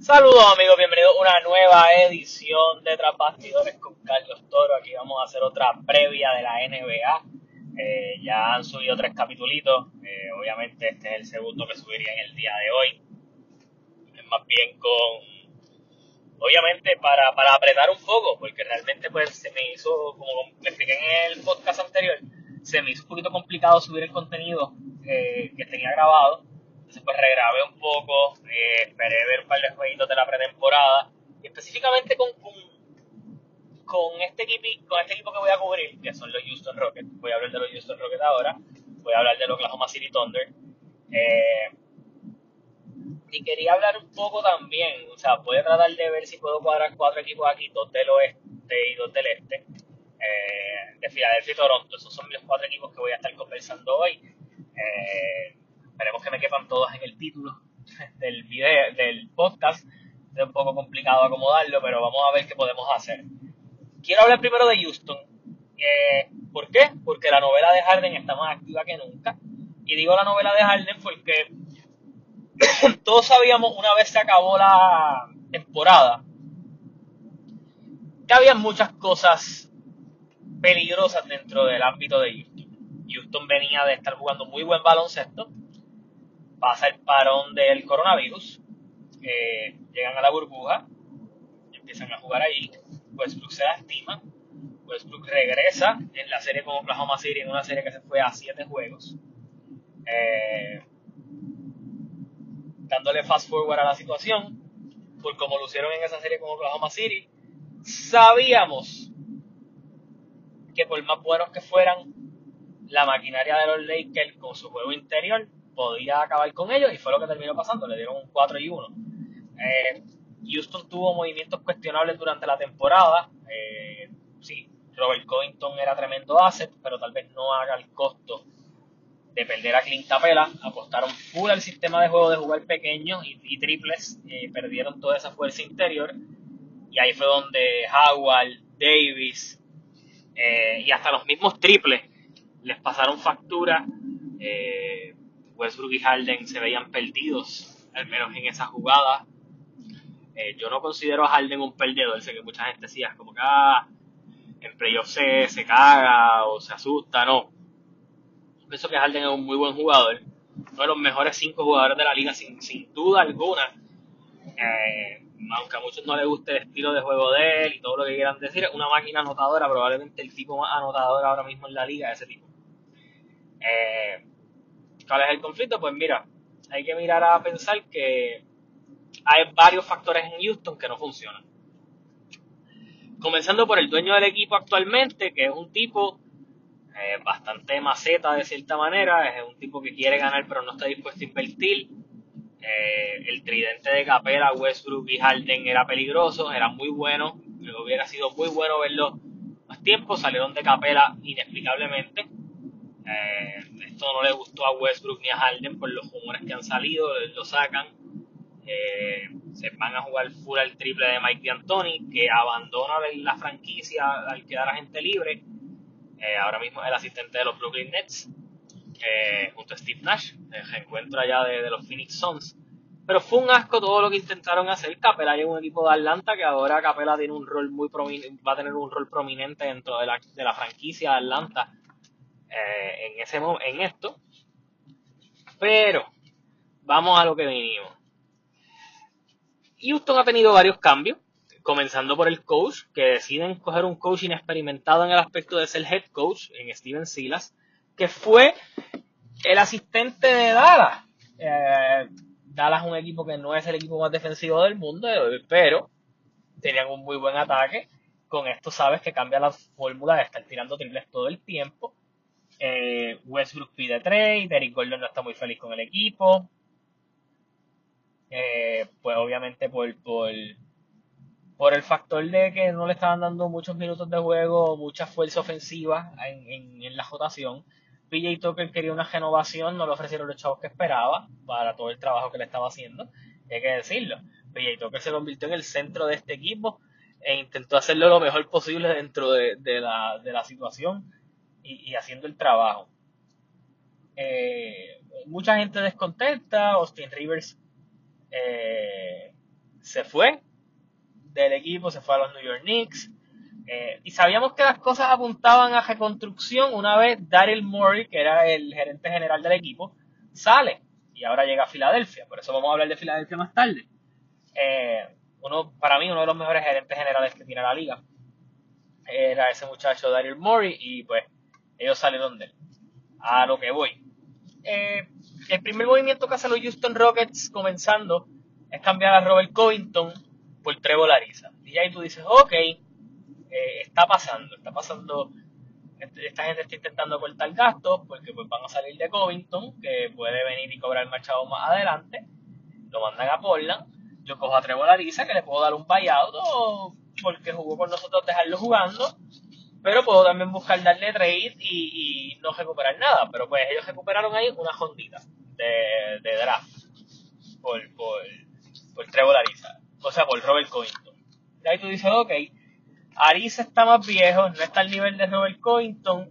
Saludos amigos, bienvenidos a una nueva edición de Tras con Carlos Toro. Aquí vamos a hacer otra previa de la NBA. Eh, ya han subido tres capítulos. Eh, obviamente este es el segundo que subiría en el día de hoy. Es más bien con... Obviamente para, para apretar un poco, porque realmente pues se me hizo, como me expliqué en el podcast anterior, se me hizo un poquito complicado subir el contenido eh, que tenía grabado entonces pues regrabé un poco, eh, esperé ver un par de jueguitos de la pretemporada. Y específicamente con, con, este equipo, con este equipo que voy a cubrir, que son los Houston Rockets. Voy a hablar de los Houston Rockets ahora. Voy a hablar del Oklahoma City Thunder. Eh, y quería hablar un poco también, o sea, voy a tratar de ver si puedo cuadrar cuatro equipos aquí, dos del oeste y dos del este, eh, de Filadelfia y Toronto. Esos son los cuatro equipos que voy a estar conversando hoy. Esperemos que me quepan todos en el título del video, del podcast. Es un poco complicado acomodarlo, pero vamos a ver qué podemos hacer. Quiero hablar primero de Houston. Eh, ¿Por qué? Porque la novela de Harden está más activa que nunca. Y digo la novela de Harden porque todos sabíamos una vez se acabó la temporada que había muchas cosas peligrosas dentro del ámbito de Houston. Houston venía de estar jugando muy buen baloncesto, pasa el parón del coronavirus, eh, llegan a la burbuja, empiezan a jugar ahí, Westbrook se lastima, Westbrook regresa en la serie con Oklahoma City, en una serie que se fue a 7 juegos, eh, dándole fast forward a la situación, por como lucieron en esa serie con Oklahoma City, sabíamos que por más buenos que fueran, la maquinaria de los Lakers con su juego interior podía acabar con ellos y fue lo que terminó pasando, le dieron un 4 y 1. Eh, Houston tuvo movimientos cuestionables durante la temporada, eh, sí, Robert Covington era tremendo asset, pero tal vez no haga el costo de perder a Clint Capela, apostaron full al sistema de juego de jugar pequeños y, triples, eh, perdieron toda esa fuerza interior y ahí fue donde Howard, Davis y hasta los mismos triples les pasaron factura. Eh, Westbrook y Harden se veían perdidos, al menos en esa jugada. Eh, yo no considero a Harden un perdedor, sé que mucha gente decía, como que ah, en playoff se, se caga o se asusta, no. Pienso que Harden es un muy buen jugador, uno de los mejores cinco jugadores de la liga sin, sin duda alguna. Eh, aunque a muchos no les guste el estilo de juego de él y todo lo que quieran decir, es una máquina anotadora, probablemente el tipo más anotador ahora mismo en la liga, ese tipo. Eh, ¿Cuál es el conflicto? Pues mira, hay que mirar a pensar que hay varios factores en Houston que no funcionan. Comenzando por el dueño del equipo actualmente, que es un tipo eh, bastante maceta de cierta manera, es un tipo que quiere ganar pero no está dispuesto a invertir. Eh, el tridente de Capela, Westbrook y Harden era peligroso, era muy bueno, hubiera sido muy bueno verlo más tiempo, salieron de Capela inexplicablemente. Eh, esto no le gustó a Westbrook ni a Harden por los rumores que han salido, lo sacan. Eh, se van a jugar full al triple de Mike D'Antoni, que abandona la franquicia al quedar agente libre. Eh, ahora mismo es el asistente de los Brooklyn Nets, junto a Steve Nash, reencuentro allá de, los Phoenix Suns. Pero fue un asco todo lo que intentaron hacer. Capela es un equipo de Atlanta que ahora Capela tiene un rol muy va a tener un rol prominente dentro de la, de la franquicia de Atlanta eh, en, ese, en esto. Pero vamos a lo que vinimos. Houston ha tenido varios cambios, comenzando por el coach, que deciden coger un coach inexperimentado en el aspecto de ser head coach, en Steven Silas, que fue el asistente de Dallas. Eh, Dallas es un equipo que no es el equipo más defensivo del mundo, pero tenían un muy buen ataque. Con esto sabes que cambia la fórmula de estar tirando triples todo el tiempo eh, Westbrook pide trade, Eric Gordon no está muy feliz con el equipo. Eh, pues obviamente por, el factor de que no le estaban dando muchos minutos de juego, mucha fuerza ofensiva en, la rotación. PJ Tucker quería una renovación, no le ofrecieron los chavos que esperaba para todo el trabajo que le estaba haciendo. hay que decirlo. PJ Tucker se convirtió en el centro de este equipo e intentó hacerlo lo mejor posible dentro de la situación y, haciendo el trabajo. Eh, mucha gente descontenta, Austin Rivers eh, se fue del equipo, se fue a los New York Knicks. Eh, y sabíamos que las cosas apuntaban a reconstrucción una vez Daryl Morey, que era el gerente general del equipo, sale y ahora llega a Filadelfia. Por eso vamos a hablar de Filadelfia más tarde. Uno, para mí, uno de los mejores gerentes generales que tiene la liga era ese muchacho Daryl Morey y pues ellos salieron de él. A lo que voy. Eh, el primer movimiento que hacen los Houston Rockets comenzando es cambiar a Robert Covington por Trevor Ariza. Y ahí tú dices, ok, eh, está pasando, está pasando, este, esta gente está intentando cortar gastos porque pues van a salir de Covington, que puede venir y cobrar el machado más adelante, lo mandan a Portland, yo cojo a Trevor Ariza que le puedo dar un buyout porque jugó con nosotros dejarlo jugando, pero puedo también buscar darle trade y, no recuperar nada, pero pues ellos recuperaron ahí una jondita de, de draft por, por, por Trevor Ariza o sea, por Robert Covington. Y ahí tú dices, ok, Ariza está más viejo, no está al nivel de Robert Covington,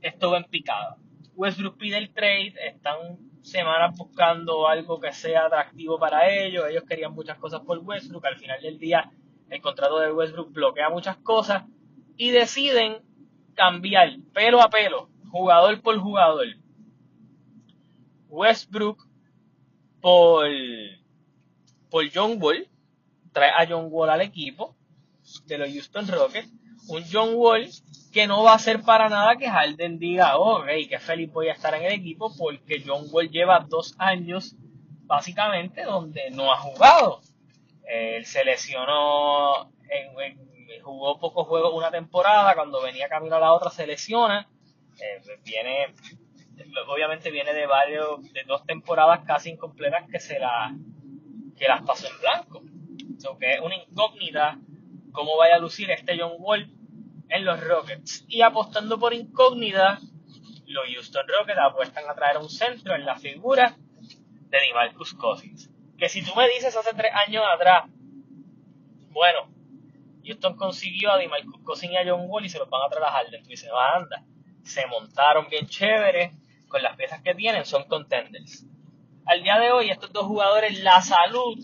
estuvo en picada. Westbrook pide el trade, están semanas buscando algo que sea atractivo para ellos, ellos querían muchas cosas por Westbrook, al final del día el contrato de Westbrook bloquea muchas cosas y deciden cambiar pelo a pelo, jugador por jugador. Westbrook por, por John Wall, trae a John Wall al equipo de los Houston Rockets, un John Wall que no va a ser para nada que Harden diga, oh, hey, que feliz voy a estar en el equipo, porque John Wall lleva dos años básicamente donde no ha jugado. Él se lesionó, jugó pocos juegos una temporada, cuando venía camino a la otra se lesiona, eh, viene, obviamente viene de varios, de dos temporadas casi incompletas que se que las pasó en blanco que es una incógnita cómo vaya a lucir este John Wall en los Rockets. Y apostando por incógnita, los Houston Rockets apuestan a traer un centro en la figura de DeMarcus Cousins. Que si tú me dices hace tres años atrás, bueno, Houston consiguió a DeMarcus Cousins y a John Wall y se los van a traer a Harden. Tú dices, anda, se montaron bien chévere con las piezas que tienen, son contenders. Al día de hoy, estos dos jugadores, la salud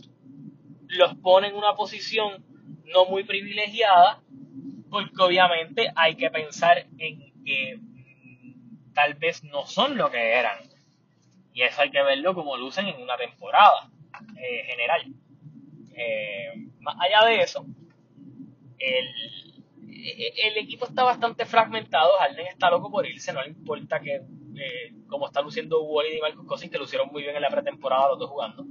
los pone en una posición no muy privilegiada, porque obviamente hay que pensar en que mm, tal vez no son lo que eran. Y eso hay que verlo como lucen en una temporada eh, general. Eh, más allá de eso, el, el, equipo está bastante fragmentado. Harden está loco por irse, no le importa que, eh, como está luciendo Wally y Marcus Cousins, que lucieron muy bien en la pretemporada los dos jugando,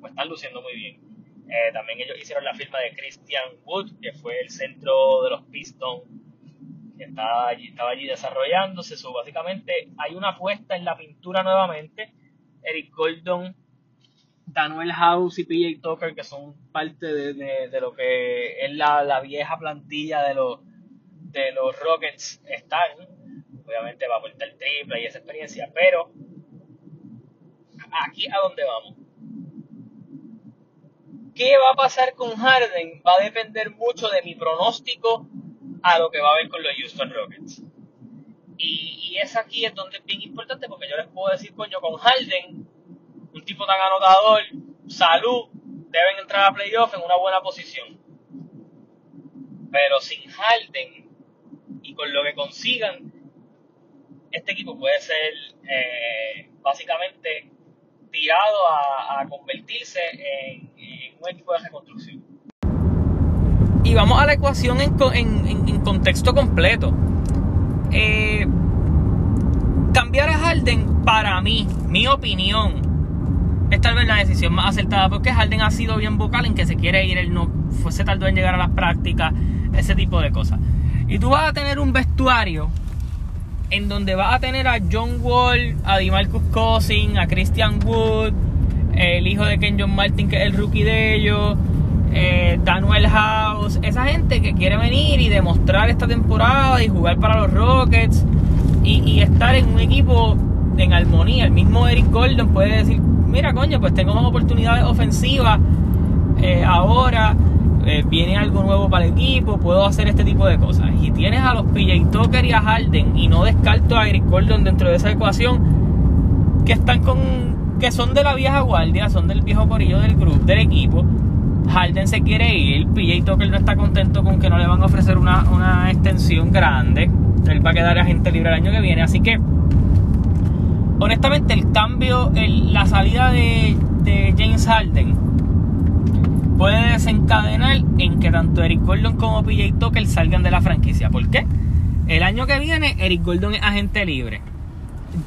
pues están luciendo muy bien. Eh, también ellos hicieron la firma de Christian Wood, que fue el centro de los Pistons que estaba allí, estaba allí desarrollándose. Básicamente hay una apuesta en la pintura nuevamente. Eric Gordon, Daniel House y PJ Tucker, que son parte de, lo que es la, vieja plantilla de los, de los Rockets, están. Obviamente va a aportar triple y esa experiencia, pero aquí a dónde vamos ¿Qué va a pasar con Harden? Va a depender mucho de mi pronóstico a lo que va a ver con los Houston Rockets. Y, es aquí es donde es bien importante porque yo les puedo decir, coño, con Harden, tipo tan anotador, salud, deben entrar a playoff en una buena posición. Pero sin Harden y con lo que consigan, este equipo puede ser eh, básicamente tirado a, convertirse en, un equipo de reconstrucción. Y vamos a la ecuación en, contexto completo. Eh, cambiar a Harden, para mí, mi opinión, es tal vez la decisión más acertada porque Harden ha sido bien vocal en que se quiere ir, él no se tardó en llegar a las prácticas, ese tipo de cosas. Y tú vas a tener un vestuario en donde vas a tener a John Wall, a DeMarcus Cousins, a Christian Wood, el hijo de Ken John Martin, que es el rookie de ellos, eh, Daniel House, esa gente que quiere venir y demostrar esta temporada y jugar para los Rockets y, estar en un equipo en armonía. El mismo Eric Gordon puede decir, mira coño, pues tengo más oportunidades ofensivas eh, ahora eh, viene algo nuevo para el equipo, puedo hacer este tipo de cosas. Y tienes a los PJ Tucker y a Harden, y no descarto a Eric dentro de esa ecuación, que están con. que son de la vieja guardia, son del viejo corillo del grupo, del equipo. Harden se quiere ir, PJ Tucker no está contento con que no le van a ofrecer una, una extensión grande. Él va a quedar agente libre el año que viene, así que honestamente el cambio, la salida de, James Harden puede desencadenar en que tanto Eric Gordon como PJ Tucker salgan de la franquicia. ¿Por qué? El año que viene Eric Gordon es agente libre.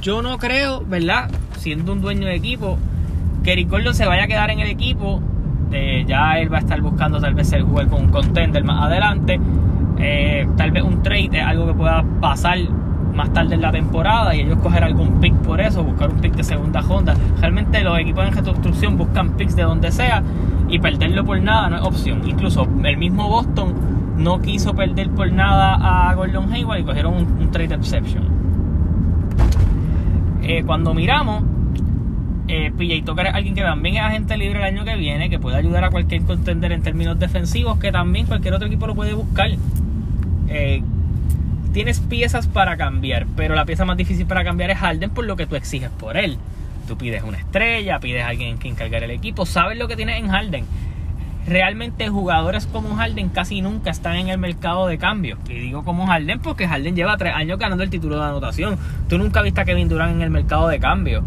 Yo no creo, ¿verdad? Siendo un dueño de equipo, que Eric Gordon se vaya a quedar en el equipo. Ya él va a estar buscando tal vez el jugar con un contender más adelante. Eh, tal vez un trade algo que pueda pasar más tarde en la temporada y ellos coger algún pick por eso, buscar un pick de segunda ronda. Realmente los equipos en reconstrucción buscan picks de donde sea y perderlo por nada no es opción. Incluso el mismo Boston no quiso perder por nada a Gordon Hayward y cogieron un, trade exception. Eh, cuando miramos, eh, PJ Tucker es alguien que también es agente libre el año que viene, que puede ayudar a cualquier contender en términos defensivos, que también cualquier otro equipo lo puede buscar. Eh, tienes piezas para cambiar, pero la pieza más difícil para cambiar es Harden por lo que tú exiges por él. Tú pides una estrella, pides a alguien que encargar el equipo, sabes lo que tienes en Harden. Realmente jugadores como Harden casi nunca están en el mercado de cambio. Y digo como Harden porque Harden lleva tres años ganando el título de anotación. Tú nunca viste a Kevin Durant en el mercado de cambio.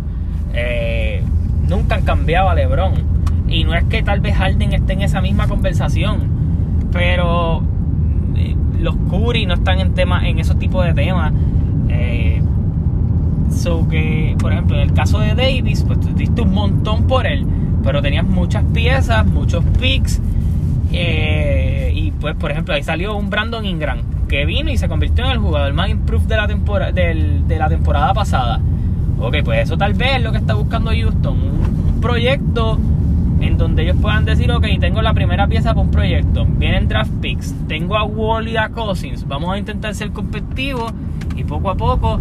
Eh, nunca han cambiado a LeBron. Y no es que tal vez Harden esté en esa misma conversación. Pero los Curry no están en temas, en esos tipos de temas. Eh, so que, por ejemplo, en el caso de Davis, pues tú diste un montón por él, pero tenías muchas piezas, muchos picks. Eh, y pues, por ejemplo, ahí salió un Brandon Ingram que vino y se convirtió en el jugador más improved de la temporada, de la temporada pasada. Ok, pues eso tal vez es lo que está buscando Houston. un proyecto en donde ellos puedan decir, ok, tengo la primera pieza para un proyecto, vienen draft picks, tengo a Wall y a Cousins, vamos a intentar ser competitivos y poco a poco,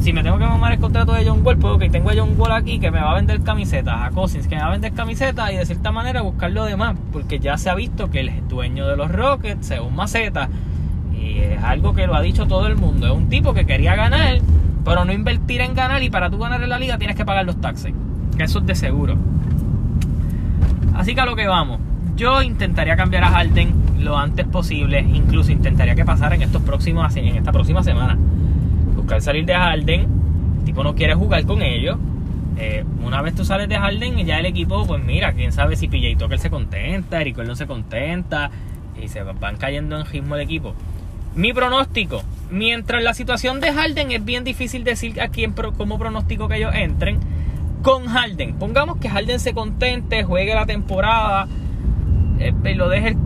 si me tengo que mamar el contrato de John Wall, pues ok, tengo a John Wall aquí que me va a vender camisetas, a Cousins que me va a vender camisetas y de cierta manera buscar lo demás, porque ya se ha visto que el dueño de los Rockets un maceta y es algo que lo ha dicho todo el mundo, es un tipo que quería ganar, pero no invertir en ganar y para tú ganar en la liga tienes que pagar los taxes, que eso es de seguro. Así que a lo que vamos. Yo intentaría cambiar a Harden lo antes posible. Incluso intentaría que pasara en estos próximos, en esta próxima semana. Buscar salir de Harden. El tipo no quiere jugar con ellos. Eh, una vez tú sales de Harden, ya el equipo, pues mira, quién sabe si PJ Tucker se contenta, Eric no se contenta. Y se van cayendo en ritmo el equipo. Mi pronóstico. Mientras la situación de Harden es bien difícil decir a quién como pronóstico que ellos entren con Harden. Pongamos que Harden se contente, juegue la temporada, eh, lo, deje,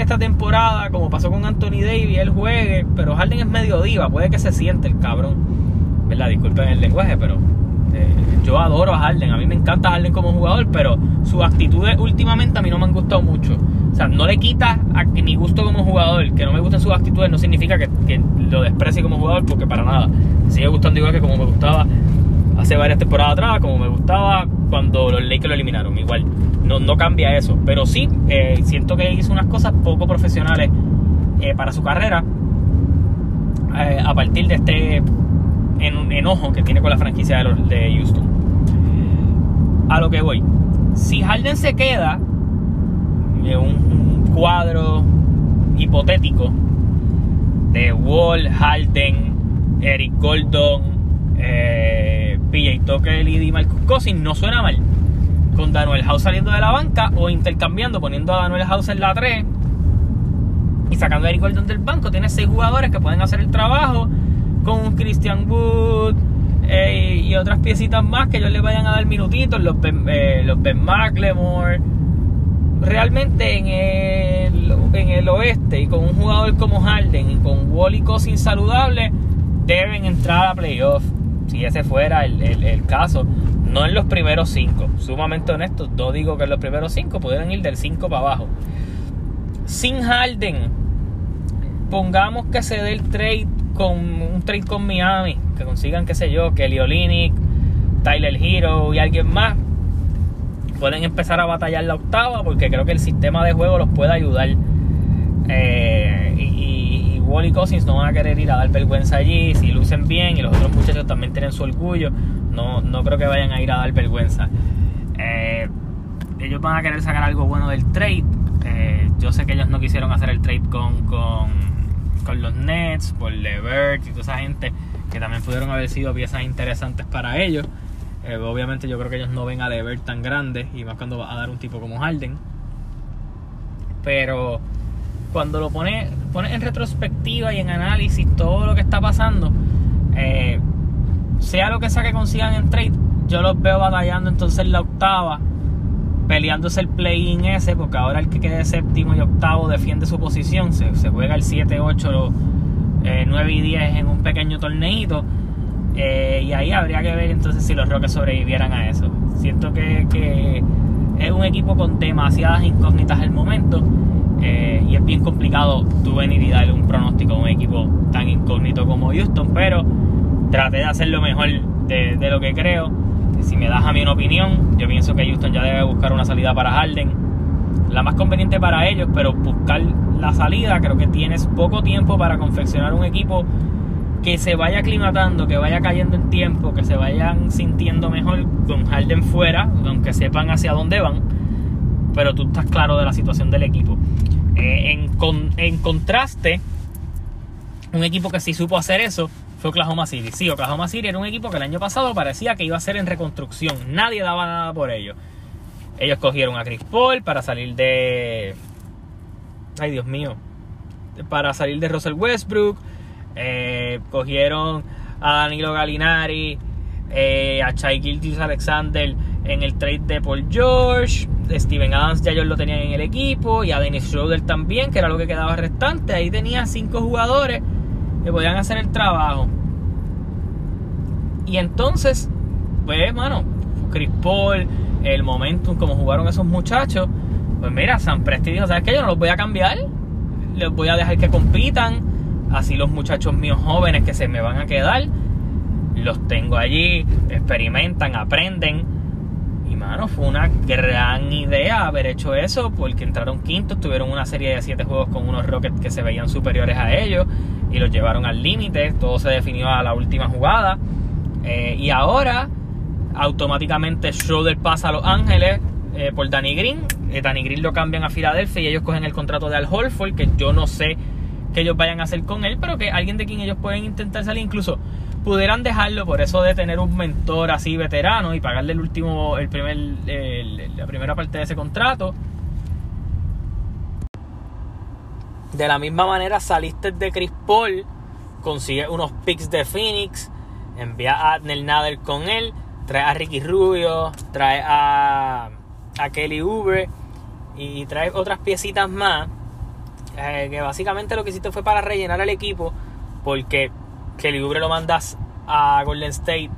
esta temporada, como pasó con Anthony Davis, él juegue, pero Harden es medio diva, puede que se siente el cabrón. ¿Verdad? Disculpen el lenguaje, pero eh, yo adoro a Harden, a mí me encanta Harden como jugador, pero sus actitudes últimamente a mí no me han gustado mucho. O sea, no le quita a mi gusto como jugador, que no me gusten sus actitudes, no significa que, que lo desprecie como jugador, porque para nada. Me sigue gustando igual que como me gustaba hace varias temporadas atrás, como me gustaba cuando los Lakers lo eliminaron. Igual, no, no cambia eso. Pero sí, eh, siento que hizo unas cosas poco profesionales eh, para su carrera eh, a partir de este enojo que tiene con la franquicia de, de Houston. A lo que voy. Si Harden se queda, en un cuadro hipotético de Wall, Harden, Eric Gordon, eh, PJ Tucker y Marcus Cousins no suena mal. Con Daniel House saliendo de la banca o intercambiando, poniendo a Daniel House en la 3 y sacando a Eric Gordon del banco, tienes 6 jugadores que pueden hacer el trabajo con Christian Wood eh, y otras piecitas más que ellos le vayan a dar minutitos, los Ben, eh, los ben McLemore. Realmente en el, en el oeste y con un jugador como Harden y con Wally Cousins saludable, deben entrar a playoffs si ese fuera el, caso, no en los primeros cinco. Sumamente honesto, no digo que en los primeros cinco pudieran ir del 5 para abajo. Sin Harden, pongamos que se dé el trade con un trade con Miami, que consigan, qué sé yo, Kelly Olynyk, Tyler Hero y alguien más. Pueden empezar a batallar la octava porque creo que el sistema de juego los puede ayudar. Eh, Wally Cousins no van a querer ir a dar vergüenza allí, si lucen bien y los otros muchachos también tienen su orgullo, no, no creo que vayan a ir a dar vergüenza. Eh, ellos van a querer sacar algo bueno del trade. Eh, yo sé que ellos no quisieron hacer el trade con, con, con los Nets, por Levert y toda esa gente que también pudieron haber sido piezas interesantes para ellos. Eh, obviamente yo creo que ellos no ven a Levert tan grande y más cuando va a dar un tipo como Harden. Pero cuando lo pones pone en retrospectiva y en análisis todo lo que está pasando, eh, sea lo que sea que consigan en trade, yo los veo batallando entonces la octava, peleándose el play-in ese, porque ahora el que quede séptimo y octavo defiende su posición, se, juega el 7, 8, 9 y 10 en un pequeño torneito. Eh, y ahí habría que ver entonces si los Rockets sobrevivieran a eso. Siento que, que es un equipo con demasiadas incógnitas al momento. Eh, y es bien complicado tú venir y darle un pronóstico a un equipo tan incógnito como Houston, pero traté de hacer lo mejor de, lo que creo. Si me das a mí una opinión, yo pienso que Houston ya debe buscar una salida para Harden, la más conveniente para ellos, pero buscar la salida, creo que tienes poco tiempo para confeccionar un equipo que se vaya aclimatando, que vaya cayendo en tiempo, que se vayan sintiendo mejor con Harden fuera, aunque sepan hacia dónde van, pero tú estás claro de la situación del equipo. Eh, en, en contraste, un equipo que sí supo hacer eso fue Oklahoma City. Sí, Oklahoma City era un equipo que el año pasado parecía que iba a ser en reconstrucción. Nadie daba nada por ello. Ellos cogieron a Chris Paul para salir de. Ay, Dios mío. Para salir de Russell Westbrook. Eh, cogieron a Danilo Gallinari. Eh, a Chai Gilgis Alexander en el trade de Paul George. Steven Adams ya ellos lo tenían en el equipo. Y a Dennis Schroeder también, que era lo que quedaba restante. Ahí tenía cinco jugadores que podían hacer el trabajo. Y entonces, pues, hermano, Chris Paul, el momentum, como jugaron esos muchachos, pues mira, San Presti dijo, ¿sabes qué? Yo no los voy a cambiar, les voy a dejar que compitan, así los muchachos míos jóvenes que se me van a quedar, los tengo allí, experimentan, aprenden. Mano, fue una gran idea haber hecho eso porque entraron quintos, tuvieron una serie de siete juegos con unos Rockets que se veían superiores a ellos y los llevaron al límite, todo se definió a la última jugada. Eh, y ahora automáticamente Schroeder pasa a Los Ángeles eh, por Danny Green, eh, Danny Green lo cambian a Filadelfia y ellos cogen el contrato de Al Holford que yo no sé qué ellos vayan a hacer con él, pero que alguien de quien ellos pueden intentar salir incluso pudieran dejarlo por eso de tener un mentor así veterano y pagarle el último, el primer, la primera parte de ese contrato. De la misma manera saliste de Chris Paul, consigue unos picks de Phoenix, envía a Adnel Nader con él, trae a Ricky Rubio, trae a, a Kelly Uber y trae otras piecitas más. Eh, que básicamente lo que hiciste fue para rellenar al equipo porque Kelly Oubre lo mandas a Golden State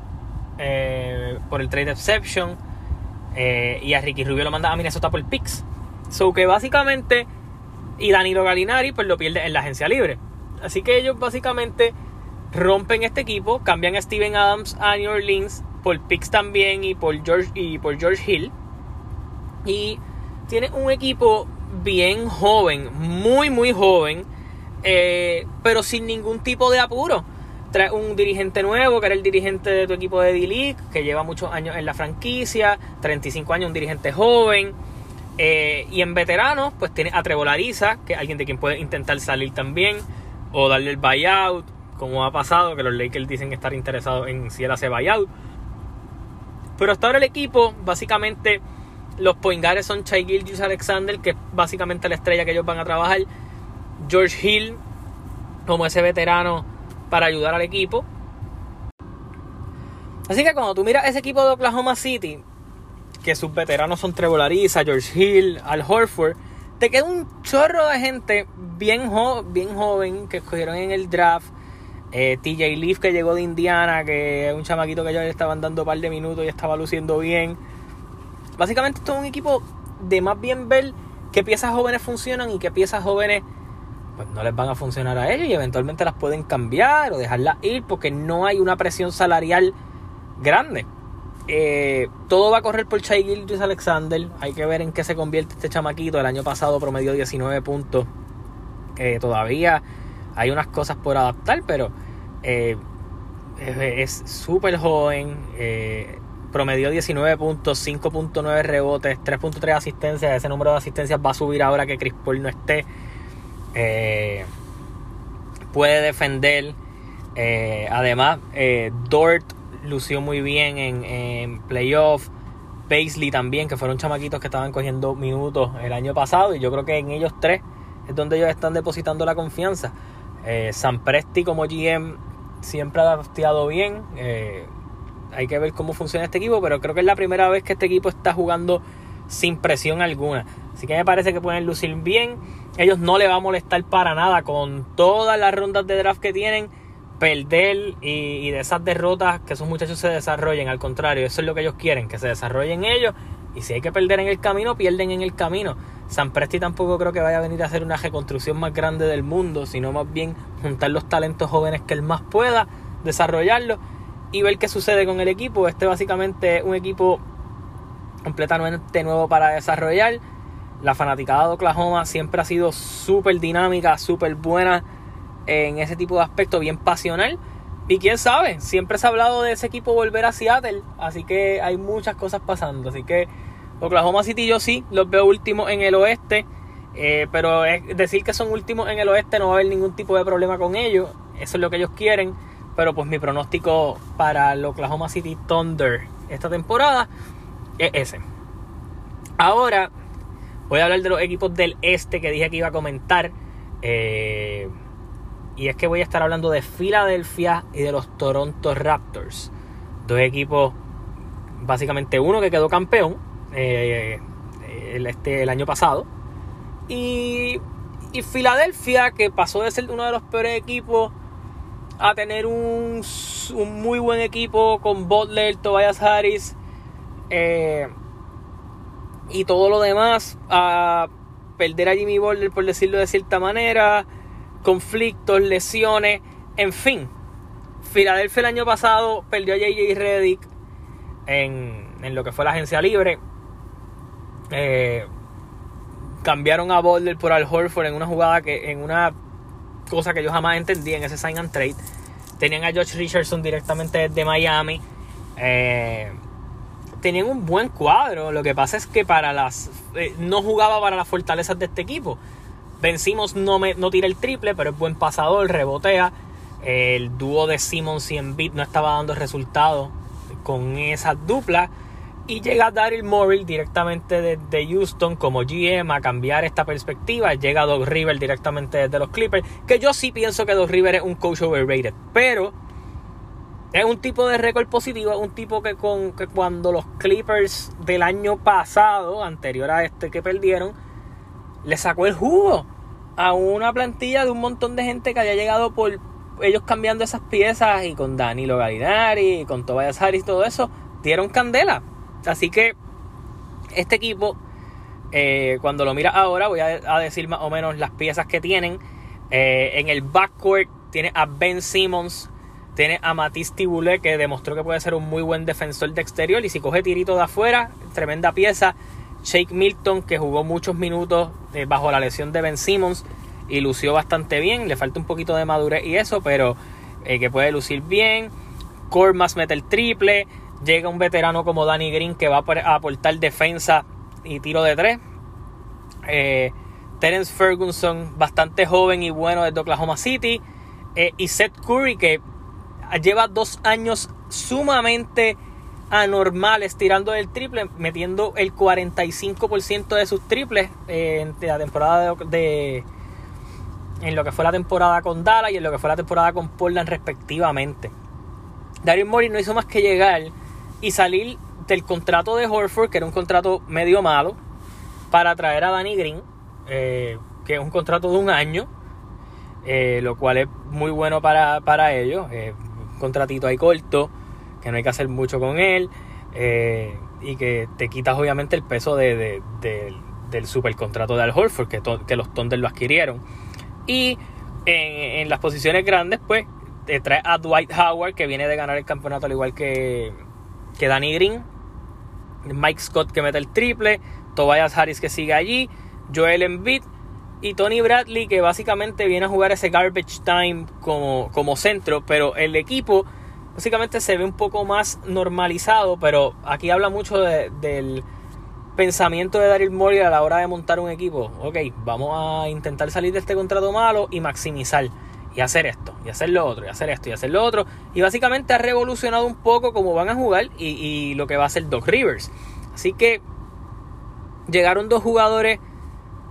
eh, por el trade exception. Eh, y a Ricky Rubio lo mandas a Minnesota por picks. So que básicamente. Y Danilo Galinari pues lo pierde en la agencia libre. Así que ellos básicamente rompen este equipo. Cambian a Steven Adams a New Orleans por picks también y por George, y por George Hill. Y tiene un equipo bien joven, muy muy joven, eh, pero sin ningún tipo de apuro trae un dirigente nuevo, que era el dirigente de tu equipo de D-League, que lleva muchos años en la franquicia, 35 años, un dirigente joven. Eh, y en veteranos, pues tiene a que es alguien de quien puede intentar salir también, o darle el buyout, como ha pasado, que los Lakers dicen estar interesados en si él hace buyout. Pero hasta ahora el equipo, básicamente, los poingares son Chai Gilgis Alexander, que es básicamente la estrella que ellos van a trabajar. George Hill, como ese veterano para ayudar al equipo. Así que cuando tú miras ese equipo de Oklahoma City, que sus veteranos son Trevor Ariza, George Hill, Al Horford, te queda un chorro de gente bien, bien joven que escogieron en el draft. Eh, TJ Leaf que llegó de Indiana, que es un chamaquito que ya le estaban dando un par de minutos y estaba luciendo bien. Básicamente esto es un equipo de más bien ver qué piezas jóvenes funcionan y qué piezas jóvenes pues no les van a funcionar a ellos y eventualmente las pueden cambiar o dejarlas ir porque no hay una presión salarial grande. Eh, todo va a correr por Chai Gilgis Alexander. Hay que ver en qué se convierte este chamaquito. El año pasado promedió 19 puntos. Eh, todavía hay unas cosas por adaptar, pero eh, es súper joven. Promedió 19 puntos, 5.9 rebotes, 3.3 asistencias. Ese número de asistencias va a subir ahora que Chris Paul no esté. Eh, puede defender. Eh, además, eh, Dort lució muy bien en, en playoff. Paisley también, que fueron chamaquitos que estaban cogiendo minutos el año pasado. Y yo creo que en ellos tres es donde ellos están depositando la confianza. San Presti como GM siempre ha adaptado bien. Hay que ver cómo funciona este equipo, pero creo que es la primera vez que este equipo está jugando sin presión alguna. Así que me parece que pueden lucir bien. Ellos no le va a molestar para nada con todas las rondas de draft que tienen. Perder y, y de esas derrotas que esos muchachos se desarrollen. Al contrario, eso es lo que ellos quieren, que se desarrollen ellos. Y si hay que perder en el camino, pierden en el camino. San Presti tampoco creo que vaya a venir a hacer una reconstrucción más grande del mundo, sino más bien juntar los talentos jóvenes que él más pueda, desarrollarlos y ver qué sucede con el equipo. Este básicamente es un equipo completamente nuevo para desarrollar. La fanaticada de Oklahoma siempre ha sido súper dinámica, súper buena en ese tipo de aspecto, bien pasional. Y quién sabe, siempre se ha hablado de ese equipo volver a Seattle, así que hay muchas cosas pasando. Así que Oklahoma City yo sí los veo últimos en el oeste, eh, pero decir que son últimos en el oeste no va a haber ningún tipo de problema con ellos, eso es lo que ellos quieren. Pero pues mi pronóstico para el Oklahoma City Thunder esta temporada es ese. Ahora voy a hablar de los equipos del este que dije que iba a comentar. Eh, y es que voy a estar hablando de Filadelfia y de los Toronto Raptors. Dos equipos, básicamente uno que quedó campeón eh, el, este, el año pasado. Y, y Filadelfia, que pasó de ser uno de los peores equipos a tener un, un muy buen equipo con Butler, Tobias Harris eh, y todo lo demás, a perder a Jimmy Butler, por decirlo de cierta manera, conflictos, lesiones, en fin. Filadelfia el año pasado perdió a JJ Reddick en, en lo que fue la agencia libre. Eh, cambiaron a Butler por Al Horford en una jugada que en una cosa que yo jamás entendí en ese sign and trade. Tenían a Josh Richardson directamente desde Miami. Eh, tenían un buen cuadro. Lo que pasa es que para las eh, no jugaba para las fortalezas de este equipo. Vencimos no, me, no tira el triple, pero es buen pasador, rebotea. El dúo de Simmons y Embiid no estaba dando resultados con esa dupla. Y llega Daryl Morrill directamente desde Houston como GM a cambiar esta perspectiva. Llega Doug River directamente desde los Clippers. Que yo sí pienso que Doug River es un coach overrated. Pero es un tipo de récord positivo. Es un tipo que, con, que cuando los Clippers del año pasado, anterior a este que perdieron, le sacó el jugo a una plantilla de un montón de gente que había llegado por ellos cambiando esas piezas y con Danilo Gallinari y con Tobias Harris y todo eso, dieron candela. Así que este equipo, eh, cuando lo mira ahora, voy a, a, decir más o menos las piezas que tienen. Eh, en el backcourt tiene a Ben Simmons, tiene a Matisse Tiboulet, que demostró que puede ser un muy buen defensor de exterior. Y si coge tirito de afuera, tremenda pieza. Shake Milton, que jugó muchos minutos eh, bajo la lesión de Ben Simmons y lució bastante bien. Le falta un poquito de madurez y eso, pero que puede lucir bien. Cormas mete el triple. Llega un veterano como Danny Green que va a aportar defensa y tiro de tres. Eh, Terence Ferguson, bastante joven y bueno desde Oklahoma City. Eh, y Seth Curry, que lleva dos años sumamente anormales tirando el triple, metiendo el 45% de sus triples eh, en la temporada de, de, en lo que fue la temporada con Dallas y en lo que fue la temporada con Portland respectivamente. Daryl Morey no hizo más que llegar y salir del contrato de Horford, que era un contrato medio malo, para traer a Danny Green, eh, que es un contrato de un año, eh, lo cual es muy bueno para, para ellos. Un contratito ahí corto, que no hay que hacer mucho con él, eh, y que te quitas obviamente el peso de, de, de, del supercontrato de Al Horford, que, los Thunder lo adquirieron. Y en, en, las posiciones grandes, pues, te trae a Dwight Howard, que viene de ganar el campeonato al igual que, que Danny Green. Mike Scott que mete el triple. Tobias Harris que sigue allí. Joel Embiid. Y Tony Bradley que básicamente viene a jugar ese garbage time como, como centro. Pero el equipo básicamente se ve un poco más normalizado, pero aquí habla mucho del pensamiento de Daryl Morey a la hora de montar un equipo. Ok, vamos a intentar salir de este contrato malo y maximizar. Y hacer esto, y hacer lo otro, y hacer esto, y hacer lo otro. Y básicamente ha revolucionado un poco cómo van a jugar y, lo que va a hacer Doc Rivers. Así que llegaron dos jugadores,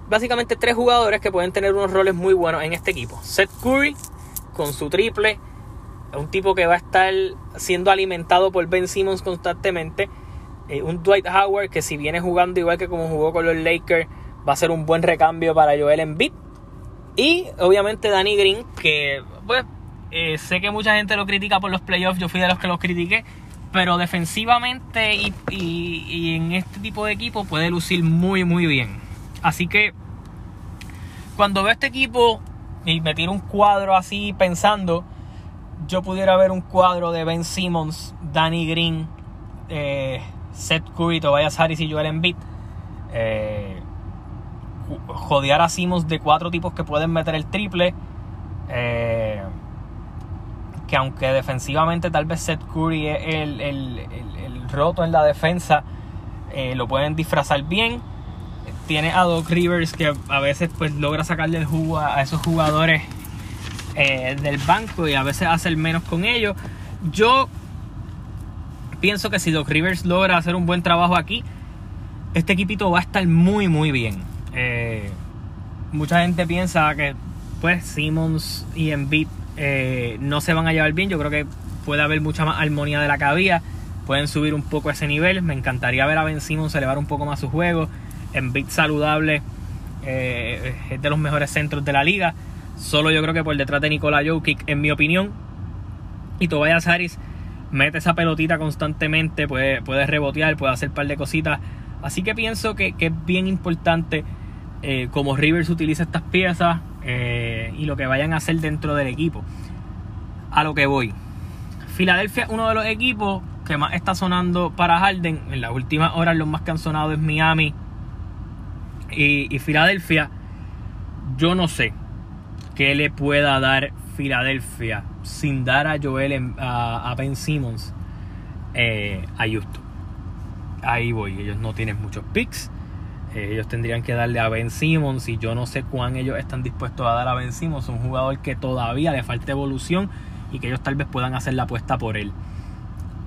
básicamente tres jugadores que pueden tener unos roles muy buenos en este equipo. Seth Curry con su triple, un tipo que va a estar siendo alimentado por Ben Simmons constantemente. Eh, un Dwight Howard que si viene jugando igual que como jugó con los Lakers, va a ser un buen recambio para Joel Embiid. Y obviamente Danny Green, que pues eh, sé que mucha gente lo critica por los playoffs, yo fui de los que los critiqué, pero defensivamente y, y en este tipo de equipo puede lucir muy muy bien. Así que cuando veo este equipo y me tiro un cuadro así pensando, yo pudiera ver un cuadro de Ben Simmons, Danny Green, eh, Seth Curry, Tobias Harris y Joel Embiid. Eh, jodear a de cuatro tipos que pueden meter el triple. Eh, que aunque defensivamente tal vez Seth Curry es el, roto en la defensa, eh, lo pueden disfrazar bien. Tiene a Doc Rivers que a veces pues logra sacarle el jugo a esos jugadores eh, del banco y a veces hace el menos con ellos. Yo pienso que si Doc Rivers logra hacer un buen trabajo aquí, este equipito va a estar muy muy bien. Eh, mucha gente piensa que pues Simmons y Embiid eh, no se van a llevar bien. Yo creo que puede haber mucha más armonía de la que había. Pueden subir un poco ese nivel. Me encantaría ver a Ben Simmons elevar un poco más su juego. Embiid saludable eh, es de los mejores centros de la liga. Solo yo creo que por detrás de Nikola Jokic, en mi opinión. Y Tobias Harris mete esa pelotita constantemente, puede, puede rebotear, puede hacer un par de cositas. Así que pienso que, es bien importante eh, como Rivers utiliza estas piezas eh, y lo que vayan a hacer dentro del equipo. A lo que voy. Filadelfia es uno de los equipos que más está sonando para Harden. En las últimas horas los más que han sonado es Miami y, Filadelfia. Yo no sé qué le pueda dar Filadelfia sin dar a Joel a, Ben Simmons eh, a Houston. Ahí voy, ellos no tienen muchos picks. Ellos tendrían que darle a Ben Simmons y yo no sé cuán ellos están dispuestos a dar a Ben Simmons, un jugador que todavía le falta evolución y que ellos tal vez puedan hacer la apuesta por él.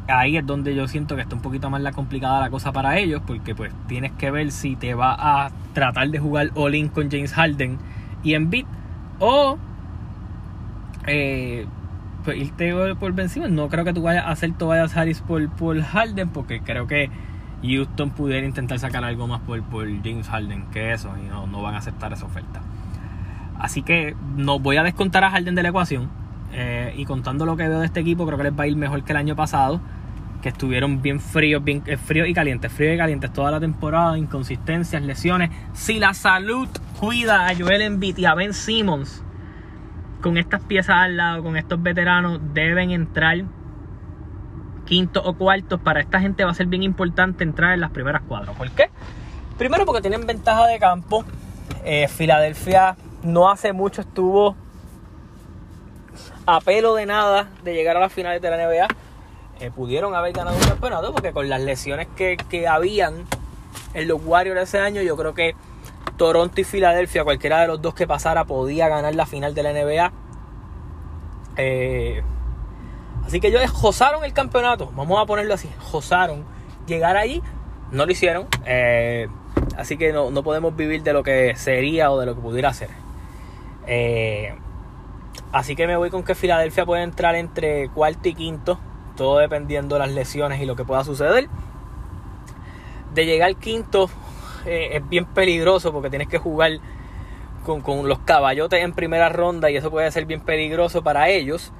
Ahí es donde yo siento que está un poquito más la complicada la cosa para ellos, porque pues tienes que ver si te va a tratar de jugar all-in con James Harden y Embiid o eh, pues irte por Ben Simmons. No creo que tú vayas a hacer Tobias Harris por, por Harden, porque creo que Houston pudiera intentar sacar algo más por, por James Harden que eso y no, van a aceptar esa oferta. Así que no voy a descontar a Harden de la ecuación. Eh, y contando lo que veo de este equipo, creo que les va a ir mejor que el año pasado. Que estuvieron bien fríos, bien eh, fríos y calientes, fríos y calientes toda la temporada, inconsistencias, lesiones. Si la salud cuida a Joel Embiid y a Ben Simmons con estas piezas al lado, con estos veteranos, deben entrar quinto o cuartos, para esta gente va a ser bien importante entrar en las primeras cuadras. ¿Por qué? Primero porque tienen ventaja de campo. Eh, Filadelfia no hace mucho estuvo a pelo de nada de llegar a las finales de la NBA. Eh, pudieron haber ganado un campeonato porque con las lesiones que, que habían en los Warriors ese año, yo creo que Toronto y Filadelfia, cualquiera de los dos que pasara, podía ganar la final de la NBA. Eh, Así que ellos josaron el campeonato, vamos a ponerlo así, josaron. Llegar ahí, no lo hicieron. Eh, así que no, podemos vivir de lo que sería o de lo que pudiera ser. Eh, así que me voy con que Filadelfia puede entrar entre cuarto y quinto, todo dependiendo de las lesiones y lo que pueda suceder. De llegar quinto eh, es bien peligroso porque tienes que jugar con, con los caballotes en primera ronda y eso puede ser bien peligroso para ellos.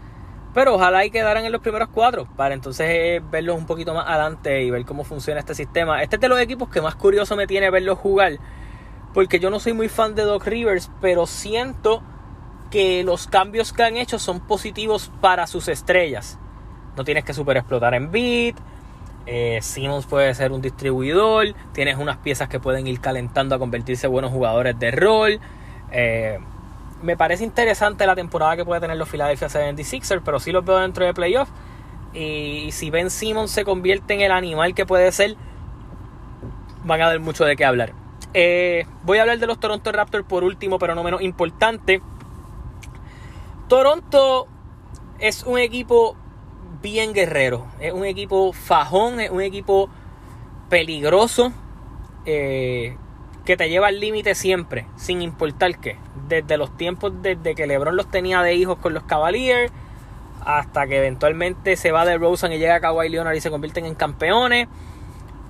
Pero ojalá y quedaran en los primeros cuatro para entonces eh, verlos un poquito más adelante y ver cómo funciona este sistema. Este es de los equipos que más curioso me tiene verlos jugar. Porque yo no soy muy fan de Doc Rivers, pero siento que los cambios que han hecho son positivos para sus estrellas. No tienes que super explotar en beat. Eh, Simmons puede ser un distribuidor. Tienes unas piezas que pueden ir calentando a convertirse en buenos jugadores de rol. Eh, me parece interesante la temporada que puede tener los Philadelphia 76ers, pero sí los veo dentro de playoffs. Y si Ben Simmons se convierte en el animal que puede ser, van a dar mucho de qué hablar. Eh, voy a hablar de los Toronto Raptors por último, pero no menos importante. Toronto es un equipo bien guerrero, es un equipo fajón, es un equipo peligroso. Eh, que te lleva al límite siempre, sin importar qué. Desde los tiempos desde que LeBron los tenía de hijos con los Cavaliers, hasta que eventualmente se va de Rosen y llega a Kawhi Leonard y se convierten en campeones.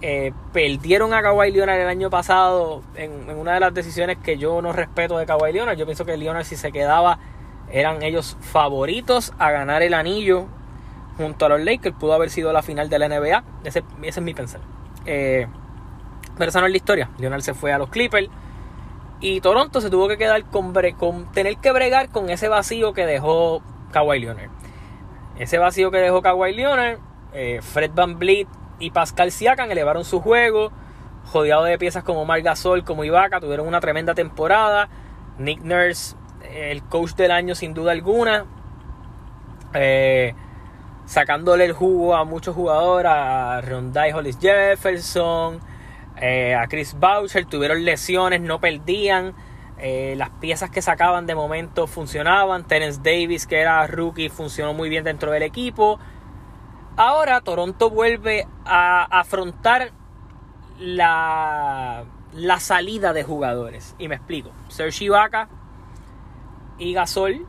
Eh, perdieron a Kawhi Leonard el año pasado en, una de las decisiones que yo no respeto de Kawhi Leonard. Yo pienso que Leonard si se quedaba eran ellos favoritos a ganar el anillo junto a los Lakers. Pudo haber sido la final de la NBA. Ese, ese es mi pensar. Eh, pero esa no es la historia. Leonard se fue a los Clippers. Y Toronto se tuvo que quedar con, con tener que bregar con ese vacío que dejó Kawhi Leonard. Ese vacío que dejó Kawhi Leonard, eh, Fred Van Vliet y Pascal Siakam elevaron su juego. Jodeado de piezas como Marc Gasol, como Ibaka, tuvieron una tremenda temporada. Nick Nurse, el coach del año sin duda alguna. Eh, sacándole el jugo a muchos jugadores, a Rondai Hollis Jefferson, eh, a Chris Boucher, tuvieron lesiones, no perdían. Eh, las piezas que sacaban de momento funcionaban. Terence Davis, que era rookie, funcionó muy bien dentro del equipo. Ahora Toronto vuelve a afrontar la, la salida de jugadores. Y me explico. Serge Ibaka y Gasol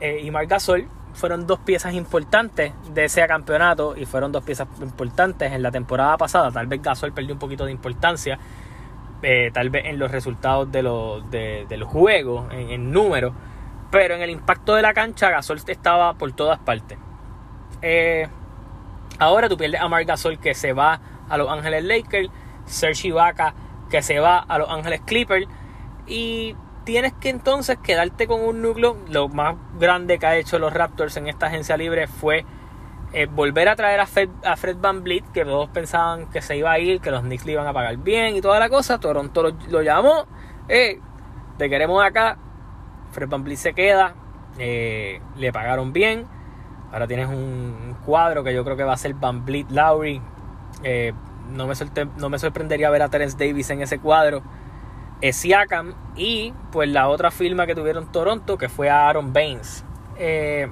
eh, y Marc Gasol fueron dos piezas importantes de ese campeonato y fueron dos piezas importantes en la temporada pasada. Tal vez Gasol perdió un poquito de importancia, eh, tal vez en los resultados de los, de, los juegos, en, en números, pero en el impacto de la cancha Gasol estaba por todas partes. Eh, ahora tú pierdes a Marc Gasol que se va a Los Ángeles Lakers, Serge Ibaka que se va a Los Ángeles Clippers y tienes que entonces quedarte con un núcleo. Lo más grande que ha hecho los Raptors en esta agencia libre fue eh, volver a traer a Fred, Van Vliet, que todos pensaban que se iba a ir, que los Knicks le iban a pagar bien y toda la cosa. Toronto lo, llamó, eh, te queremos acá. Fred Van Vliet se queda, eh, le pagaron bien. Ahora tienes un cuadro que yo creo que va a ser Van Vliet Lowry. No, me no me sorprendería ver a Terence Davis en ese cuadro. Siakam y pues la otra firma que tuvieron Toronto que fue Aaron Baines. Eh,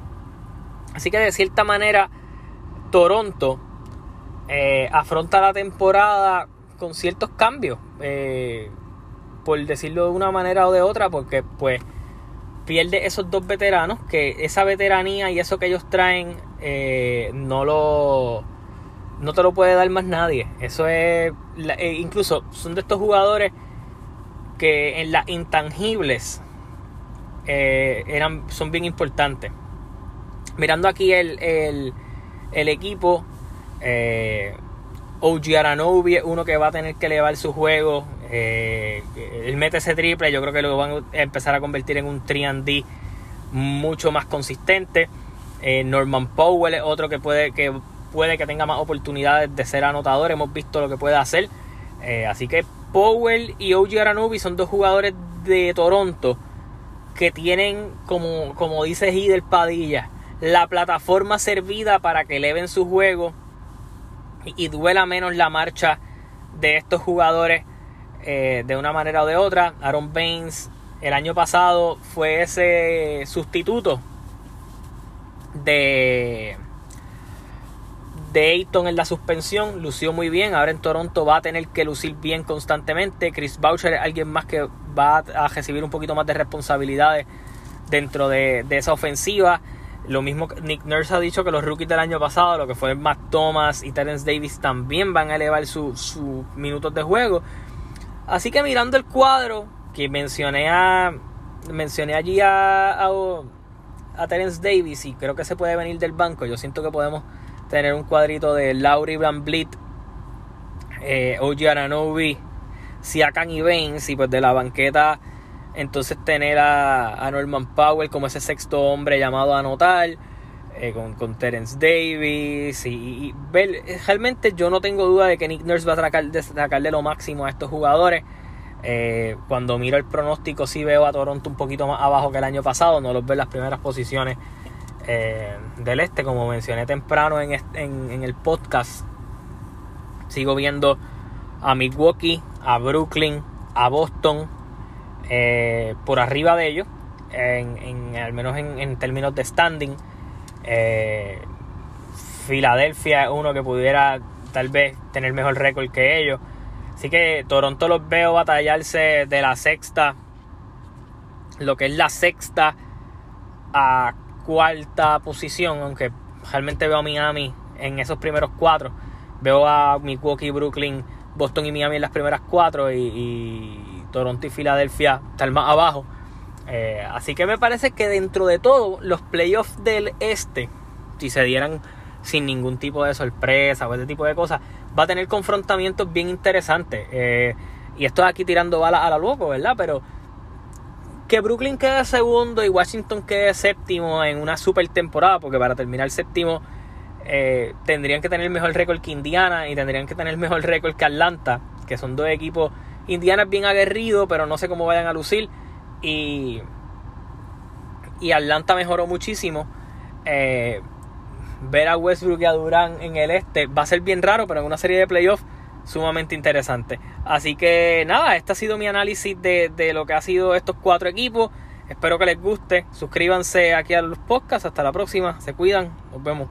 así que de cierta manera Toronto eh, afronta la temporada con ciertos cambios, eh, por decirlo de una manera o de otra, porque pues pierde esos dos veteranos, que esa veteranía y eso que ellos traen no lo no te lo puede dar más nadie. Eso es incluso son de estos jugadores que en las intangibles eh, eran, son bien importantes. Mirando aquí el, el, equipo, eh, OG Aranobi uno que va a tener que elevar su juego. Eh, él mete ese triple, yo creo que lo van a empezar a convertir en un 3D mucho más consistente. Eh, Norman Powell es otro que puede que puede que tenga más oportunidades de ser anotador. Hemos visto lo que puede hacer. así que Powell y OG Aranobi son dos jugadores de Toronto que tienen, como, como dice Hidel Padilla, la plataforma servida para que eleven su juego y, duela menos la marcha de estos jugadores eh, de una manera o de otra. Aaron Baines el año pasado fue ese sustituto de Dayton en la suspensión, lució muy bien. Ahora en Toronto va a tener que lucir bien constantemente. Chris Boucher es alguien más que va a recibir un poquito más de responsabilidades dentro de, esa ofensiva. Lo mismo que Nick Nurse ha dicho que los rookies del año pasado, lo que fue Matt Thomas y Terence Davis, también van a elevar sus minutos de juego. Así que mirando el cuadro que mencioné a mencioné allí a, a, a Terence Davis y creo que se puede venir del banco. Yo siento que podemos tener un cuadrito de Laurie Van Blit, eh, OG Aranobi, Siakan y Baines, y pues de la banqueta entonces tener a, Norman Powell como ese sexto hombre llamado a anotar, eh, con, con, Terence Davis, y, realmente yo no tengo duda de que Nick Nurse va a sacar de, sacarle lo máximo a estos jugadores. Eh, cuando miro el pronóstico sí veo a Toronto un poquito más abajo que el año pasado, no los veo en las primeras posiciones eh, del este, como mencioné temprano en, el podcast. Sigo viendo a Milwaukee, a Brooklyn, a Boston, eh, por arriba de ellos, en, al menos en, términos de standing. Eh, Filadelfia es uno que pudiera tal vez tener mejor récord que ellos. Así que Toronto los veo batallarse de la sexta, lo que es la sexta a cuarta posición, aunque realmente veo a Miami en esos primeros cuatro. Veo a Milwaukee, Brooklyn, Boston y Miami en las primeras cuatro y, Toronto y Filadelfia están más abajo. Eh, así que me parece que dentro de todo, los playoffs del este, si se dieran sin ningún tipo de sorpresa o ese tipo de cosas, va a tener confrontamientos bien interesantes. Eh, y esto aquí tirando balas a la loco, ¿verdad? Pero que Brooklyn quede segundo y Washington quede séptimo en una super temporada, porque para terminar séptimo eh, tendrían que tener mejor récord que Indiana y tendrían que tener mejor récord que Atlanta, que son dos equipos. Indiana es bien aguerrido, pero no sé cómo vayan a lucir. Y, y Atlanta mejoró muchísimo. Eh, ver a Westbrook y a Durán en el este va a ser bien raro, pero en una serie de playoffs sumamente interesante. Así que nada, este ha sido mi análisis de, de lo que ha sido estos cuatro equipos. Espero que les guste. Suscríbanse aquí a los podcasts. Hasta la próxima. Se cuidan. Nos vemos.